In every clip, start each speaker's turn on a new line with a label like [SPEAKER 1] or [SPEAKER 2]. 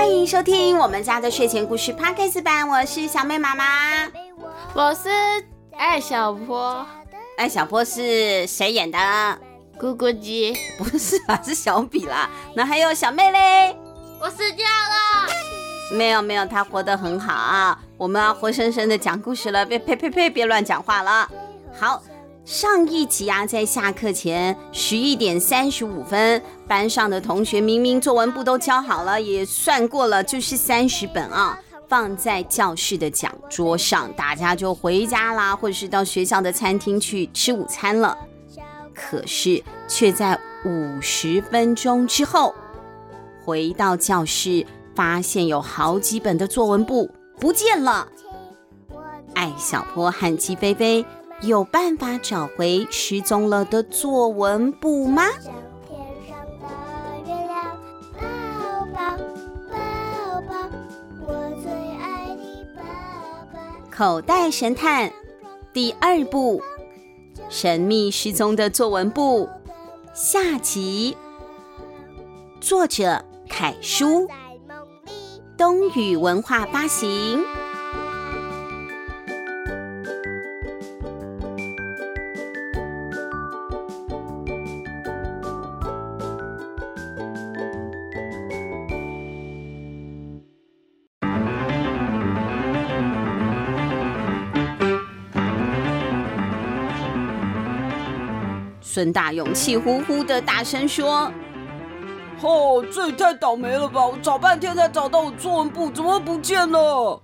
[SPEAKER 1] 欢迎收听我们家的睡前故事 Podcast 版，我是小妹妈妈，
[SPEAKER 2] 我是艾小坡。
[SPEAKER 1] 艾小坡是谁演的？
[SPEAKER 2] 咕咕鸡？
[SPEAKER 1] 不是啊，是小比啦。那还有小妹嘞？
[SPEAKER 3] 我死掉了。
[SPEAKER 1] 没有没有，她活得很好啊。我们要活生生的讲故事了，别呸呸呸，别乱讲话了。好。上一集啊，在下课前十一点三十五分，班上的同学明明作文簿都交好了，也算过了，就是三十本啊，放在教室的讲桌上，大家就回家啦，或者是到学校的餐厅去吃午餐了。可是却在五十分钟之后回到教室，发现有好几本的作文簿不见了。艾小坡和鸡飞飞。有办法找回失踪了的作文簿吗？口袋神探第二部：神秘失踪的作文簿下集，作者凯叔，东雨文化发行。孙大勇气呼呼的大声说：“
[SPEAKER 4] 哦，这也太倒霉了吧！我找半天才找到我作文簿，怎么不见了？”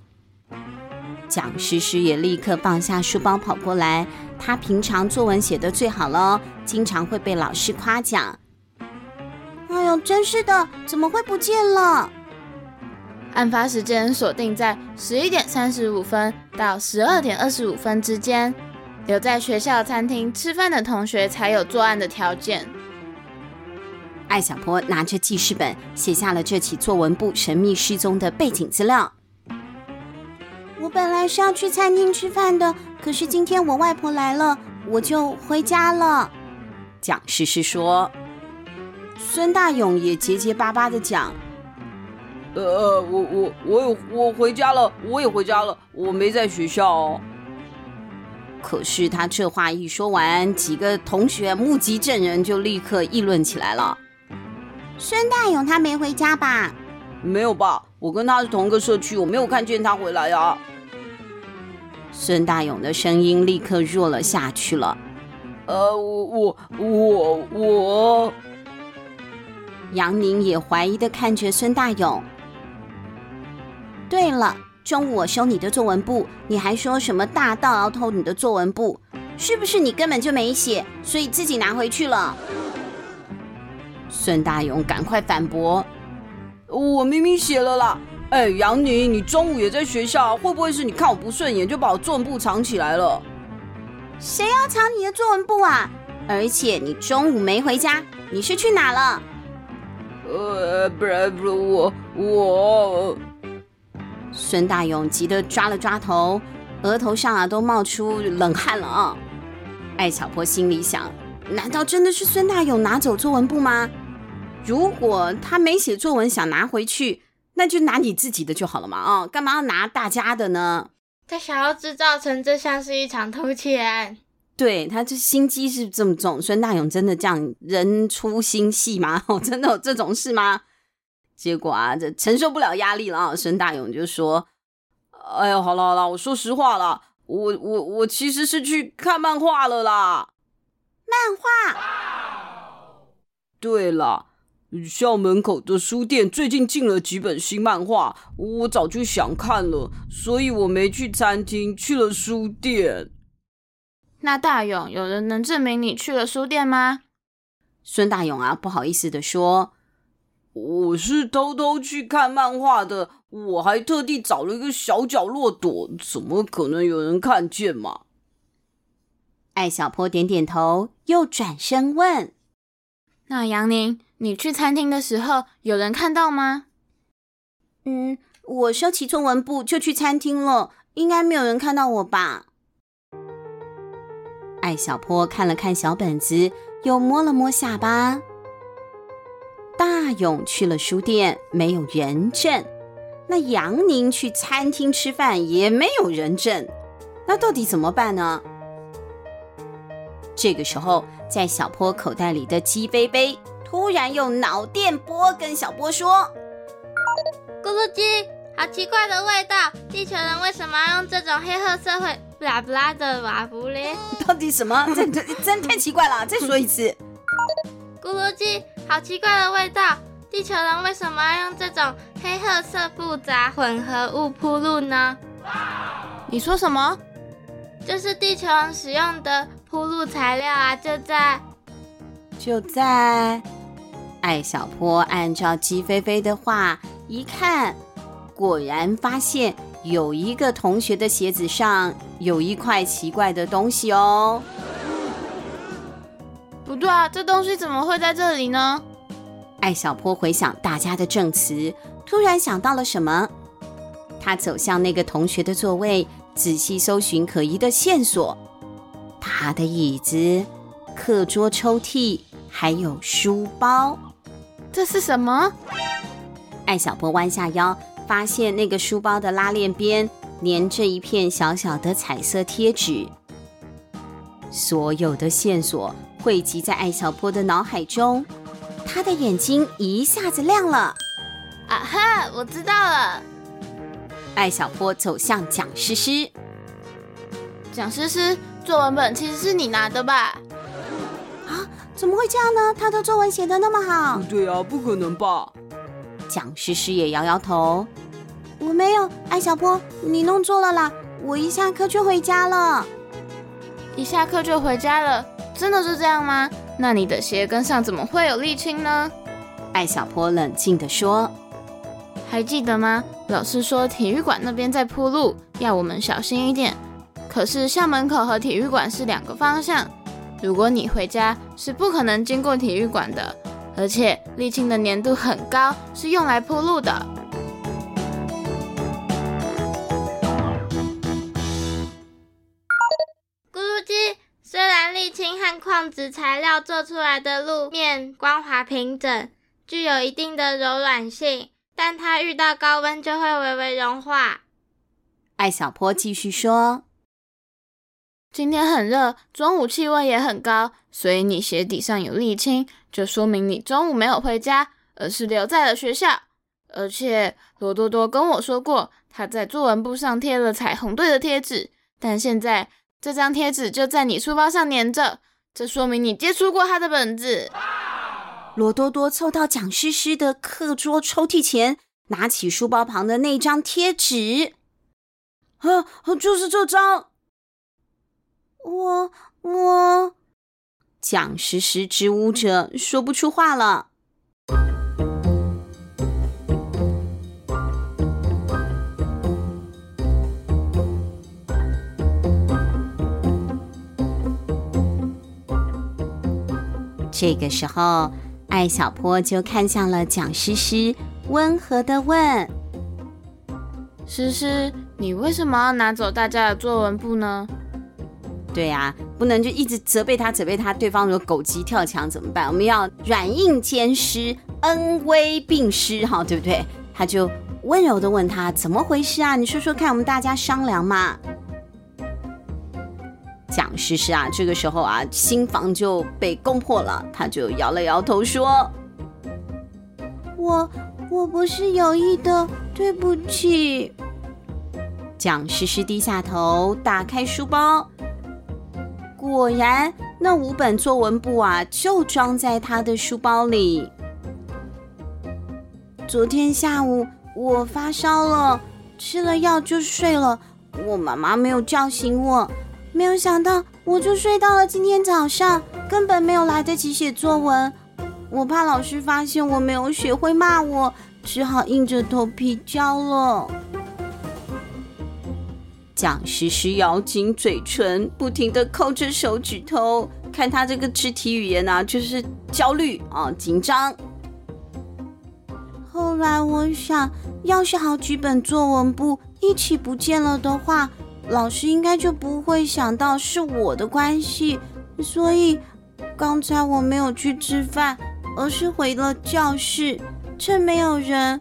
[SPEAKER 1] 蒋诗诗也立刻放下书包跑过来。他平常作文写得最好了，经常会被老师夸奖。哎呦，真是的，怎么会不见了？
[SPEAKER 2] 案发时间锁定在十一点三十五分到十二点二十五分之间。留在学校餐厅吃饭的同学才有作案的条件。
[SPEAKER 1] 艾小坡拿着记事本写下了这起作文部神秘失踪的背景资料。我本来是要去餐厅吃饭的，可是今天我外婆来了，我就回家了。蒋诗诗说。孙大勇也结结巴巴的讲：“
[SPEAKER 4] 呃，我我我有我回家了，我也回家了，我没在学校哦。”
[SPEAKER 1] 可是他这话一说完，几个同学目击证人就立刻议论起来了。孙大勇他没回家吧？
[SPEAKER 4] 没有吧，我跟他是同个社区，我没有看见他回来呀。
[SPEAKER 1] 孙大勇的声音立刻弱了下去了。
[SPEAKER 4] 呃，我我我我。
[SPEAKER 1] 杨宁也怀疑的看着孙大勇。对了。中午我收你的作文簿，你还说什么大盗要偷你的作文簿？是不是你根本就没写，所以自己拿回去了？孙大勇赶快反驳：“
[SPEAKER 4] 我明明写了啦！哎，杨宁，你中午也在学校，会不会是你看我不顺眼就把我作文簿藏起来了？
[SPEAKER 1] 谁要藏你的作文簿啊？而且你中午没回家，你是去哪了？
[SPEAKER 4] 呃，不然不是我我。”
[SPEAKER 1] 孙大勇急得抓了抓头，额头上啊都冒出冷汗了啊！艾小坡心里想：难道真的是孙大勇拿走作文簿吗？如果他没写作文想拿回去，那就拿你自己的就好了嘛！啊，干嘛要拿大家的呢？
[SPEAKER 3] 他想要制造成这像是一场偷窃案。
[SPEAKER 1] 对，他这心机是这么重，孙大勇真的这样人粗心细吗？哦，真的有这种事吗？结果啊，这承受不了压力了啊！孙大勇就说：“哎呀，好了好了，我说实话了，我我我其实是去看漫画了啦。”漫画？
[SPEAKER 4] 对了，校门口的书店最近进了几本新漫画，我早就想看了，所以我没去餐厅，去了书店。
[SPEAKER 2] 那大勇，有人能证明你去了书店吗？
[SPEAKER 1] 孙大勇啊，不好意思的说。
[SPEAKER 4] 我是偷偷去看漫画的，我还特地找了一个小角落躲，怎么可能有人看见嘛？
[SPEAKER 1] 艾小坡点点头，又转身问：“
[SPEAKER 2] 那杨宁，你去餐厅的时候，有人看到吗？”“
[SPEAKER 1] 嗯，我收起作文簿就去餐厅了，应该没有人看到我吧？”艾小坡看了看小本子，又摸了摸下巴。大勇去了书店，没有人证。那杨宁去餐厅吃饭，也没有人证。那到底怎么办呢？这个时候，在小坡口袋里的鸡飞飞突然用脑电波跟小波说：“
[SPEAKER 3] 咕噜鸡，好奇怪的味道！地球人为什么要用这种黑褐色会布拉布拉的瓦布嘞？
[SPEAKER 1] 到底什么？这这真太奇怪了！再说一次。
[SPEAKER 3] 咕噜鸡，好奇怪的味道！地球人为什么要用这种黑褐色复杂混合物铺路呢？
[SPEAKER 2] 你说什么？
[SPEAKER 3] 就是地球人使用的。”铺路材料啊，就在
[SPEAKER 1] 就在艾小坡按照鸡飞飞的话一看，果然发现有一个同学的鞋子上有一块奇怪的东西哦。
[SPEAKER 2] 不对啊，这东西怎么会在这里呢？
[SPEAKER 1] 艾小坡回想大家的证词，突然想到了什么，他走向那个同学的座位，仔细搜寻可疑的线索。他的椅子、课桌抽屉还有书包，
[SPEAKER 2] 这是什么？
[SPEAKER 1] 艾小坡弯下腰，发现那个书包的拉链边粘着一片小小的彩色贴纸。所有的线索汇集在艾小坡的脑海中，他的眼睛一下子亮了。
[SPEAKER 3] 啊哈，我知道了！
[SPEAKER 1] 艾小坡走向蒋诗诗，
[SPEAKER 2] 蒋诗诗。作文本其实是你拿的吧？
[SPEAKER 1] 啊，怎么会这样呢？他的作文写的那么好。
[SPEAKER 4] 对啊，不可能吧？
[SPEAKER 1] 蒋诗诗也摇摇头，我没有。艾小坡，你弄错了啦！我一下课就回家了。
[SPEAKER 2] 一下课就回家了，真的是这样吗？那你的鞋跟上怎么会有沥青呢？
[SPEAKER 1] 艾小坡冷静地说：“
[SPEAKER 2] 还记得吗？老师说体育馆那边在铺路，要我们小心一点。”可是校门口和体育馆是两个方向，如果你回家是不可能经过体育馆的，而且沥青的粘度很高，是用来铺路的。
[SPEAKER 3] 青和矿质材料做出来的路面光滑平整，具有一定的柔软性，但它遇到高温就会微微融化。
[SPEAKER 1] 艾小坡继续说。
[SPEAKER 2] 今天很热，中午气温也很高，所以你鞋底上有沥青，就说明你中午没有回家，而是留在了学校。而且罗多多跟我说过，他在作文簿上贴了彩虹队的贴纸，但现在这张贴纸就在你书包上粘着，这说明你接触过他的本子。
[SPEAKER 1] 罗多多凑到蒋诗诗的课桌抽屉前，拿起书包旁的那张贴纸，啊，就是这张。我我，蒋诗诗支吾着说不出话了。这个时候，艾小坡就看向了蒋诗诗，温和的问：“
[SPEAKER 2] 诗诗，你为什么要拿走大家的作文簿呢？”
[SPEAKER 1] 对呀、啊，不能就一直责备他，责备他。对方如果狗急跳墙怎么办？我们要软硬兼施，恩威并施，哈，对不对？他就温柔的问他怎么回事啊？你说说看，我们大家商量嘛。蒋诗诗啊，这个时候啊，心房就被攻破了，他就摇了摇头说：“我我不是有意的，对不起。”蒋诗诗低下头，打开书包。果然，那五本作文簿啊，就装在他的书包里。昨天下午我发烧了，吃了药就睡了。我妈妈没有叫醒我，没有想到我就睡到了今天早上，根本没有来得及写作文。我怕老师发现我没有写会骂我，只好硬着头皮交了。蒋诗诗咬紧嘴唇，不停的抠着手指头，看他这个肢体语言啊，就是焦虑啊，紧张。后来我想，要是好几本作文簿一起不见了的话，老师应该就不会想到是我的关系。所以刚才我没有去吃饭，而是回了教室，趁没有人，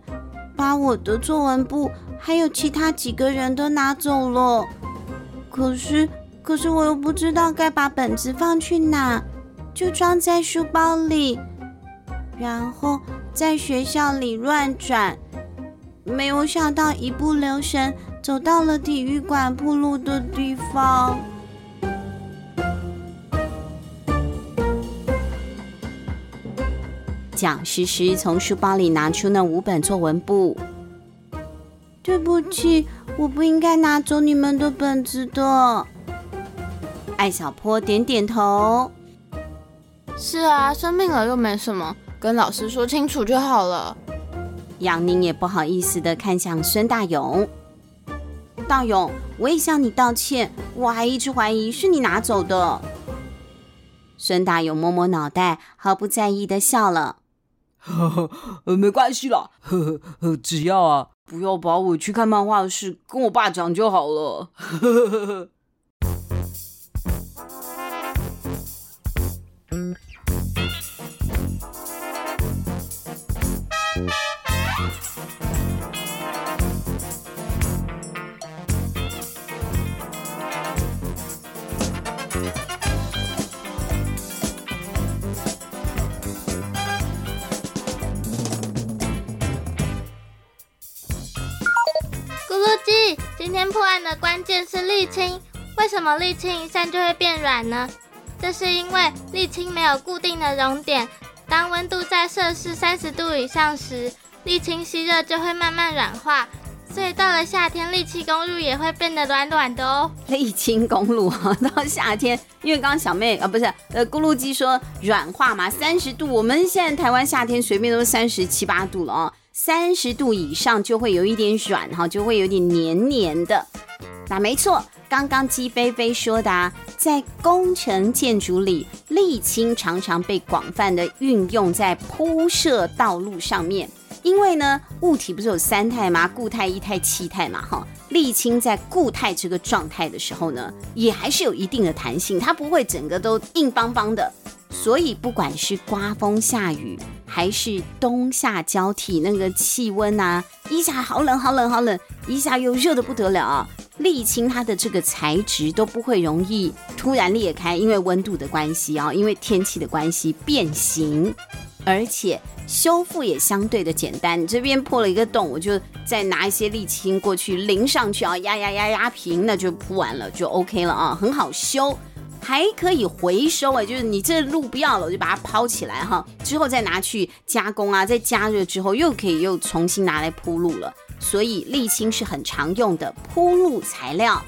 [SPEAKER 1] 把我的作文簿还有其他几个人都拿走了。可是，可是我又不知道该把本子放去哪，就装在书包里，然后在学校里乱转，没有想到一不留神走到了体育馆铺路的地方。蒋诗诗从书包里拿出那五本作文簿。对不起，我不应该拿走你们的本子的。艾小坡点点头。
[SPEAKER 2] 是啊，生病了又没什么，跟老师说清楚就好了。
[SPEAKER 1] 杨宁也不好意思的看向孙大勇。大勇，我也向你道歉，我还一直怀疑是你拿走的。孙大勇摸摸脑袋，毫不在意的笑了。
[SPEAKER 4] 呵呵，没关系啦，呵呵，只要啊，不要把我去看漫画的事跟我爸讲就好了。呵呵呵呵
[SPEAKER 3] 今天破案的关键是沥青，为什么沥青一散就会变软呢？这是因为沥青没有固定的熔点，当温度在摄氏三十度以上时，沥青吸热就会慢慢软化，所以到了夏天，沥青公路也会变得软软的哦。
[SPEAKER 1] 沥青公路，到夏天，因为刚刚小妹啊不是呃咕噜鸡说软化嘛，三十度，我们现在台湾夏天随便都是三十七八度了哦。三十度以上就会有一点软哈，就会有点黏黏的。那没错，刚刚鸡飞飞说的啊，在工程建筑里，沥青常常被广泛的运用在铺设道路上面。因为呢，物体不是有三态吗？固态、液态、气态嘛哈。沥青在固态这个状态的时候呢，也还是有一定的弹性，它不会整个都硬邦邦的。所以，不管是刮风下雨，还是冬夏交替，那个气温啊，一下好冷好冷好冷，一下又热得不得了啊！沥青它的这个材质都不会容易突然裂开，因为温度的关系啊，因为天气的关系变形，而且修复也相对的简单。这边破了一个洞，我就再拿一些沥青过去淋上去啊，压压压压平，那就铺完了，就 OK 了啊，很好修。还可以回收哎，就是你这路不要了，我就把它抛起来哈，之后再拿去加工啊，再加热之后又可以又重新拿来铺路了。所以沥青是很常用的铺路材料。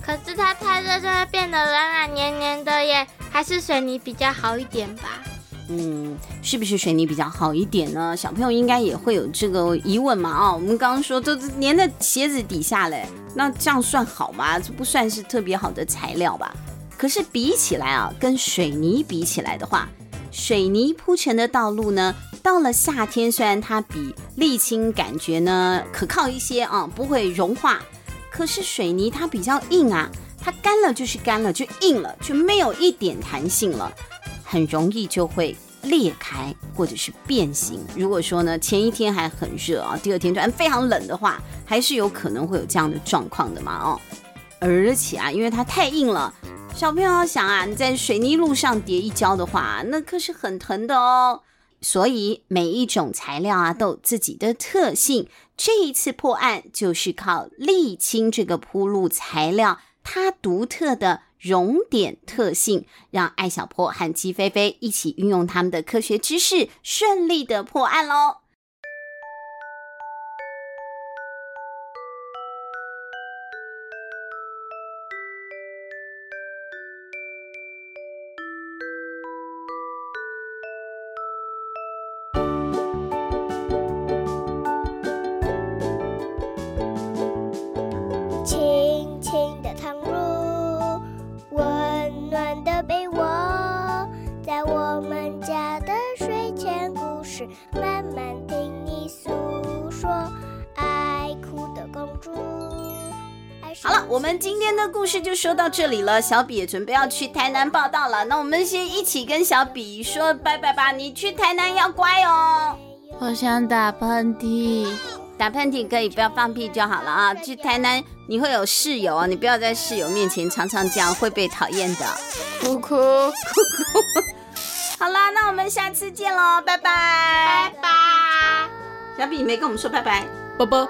[SPEAKER 3] 可是它太热就会变得软软黏黏的耶，还是水泥比较好一点吧？
[SPEAKER 1] 嗯，是不是水泥比较好一点呢？小朋友应该也会有这个疑问嘛啊，我们刚刚说都粘在鞋子底下嘞，那这样算好吗？这不算是特别好的材料吧？可是比起来啊，跟水泥比起来的话，水泥铺成的道路呢，到了夏天虽然它比沥青感觉呢可靠一些啊，不会融化，可是水泥它比较硬啊，它干了就是干了，就硬了，就没有一点弹性了，很容易就会裂开或者是变形。如果说呢，前一天还很热啊，第二天突然非常冷的话，还是有可能会有这样的状况的嘛哦。而且啊，因为它太硬了。小朋友想啊，你在水泥路上跌一跤的话，那可是很疼的哦。所以每一种材料啊，都有自己的特性。这一次破案就是靠沥青这个铺路材料，它独特的熔点特性，让艾小坡和鸡飞飞一起运用他们的科学知识，顺利的破案喽。好了，我们今天的故事就说到这里了。小比也准备要去台南报道了，那我们先一起跟小比说拜拜吧。你去台南要乖哦。
[SPEAKER 5] 我想打喷嚏，
[SPEAKER 1] 打喷嚏可以，不要放屁就好了啊。去台南你会有室友啊，你不要在室友面前常常这样，会被讨厌的。
[SPEAKER 5] 哭哭哭
[SPEAKER 1] 哭。好啦，那我们下次见喽，拜拜，
[SPEAKER 6] 拜拜。
[SPEAKER 1] 小比你没跟我们说拜拜，
[SPEAKER 5] 啵啵。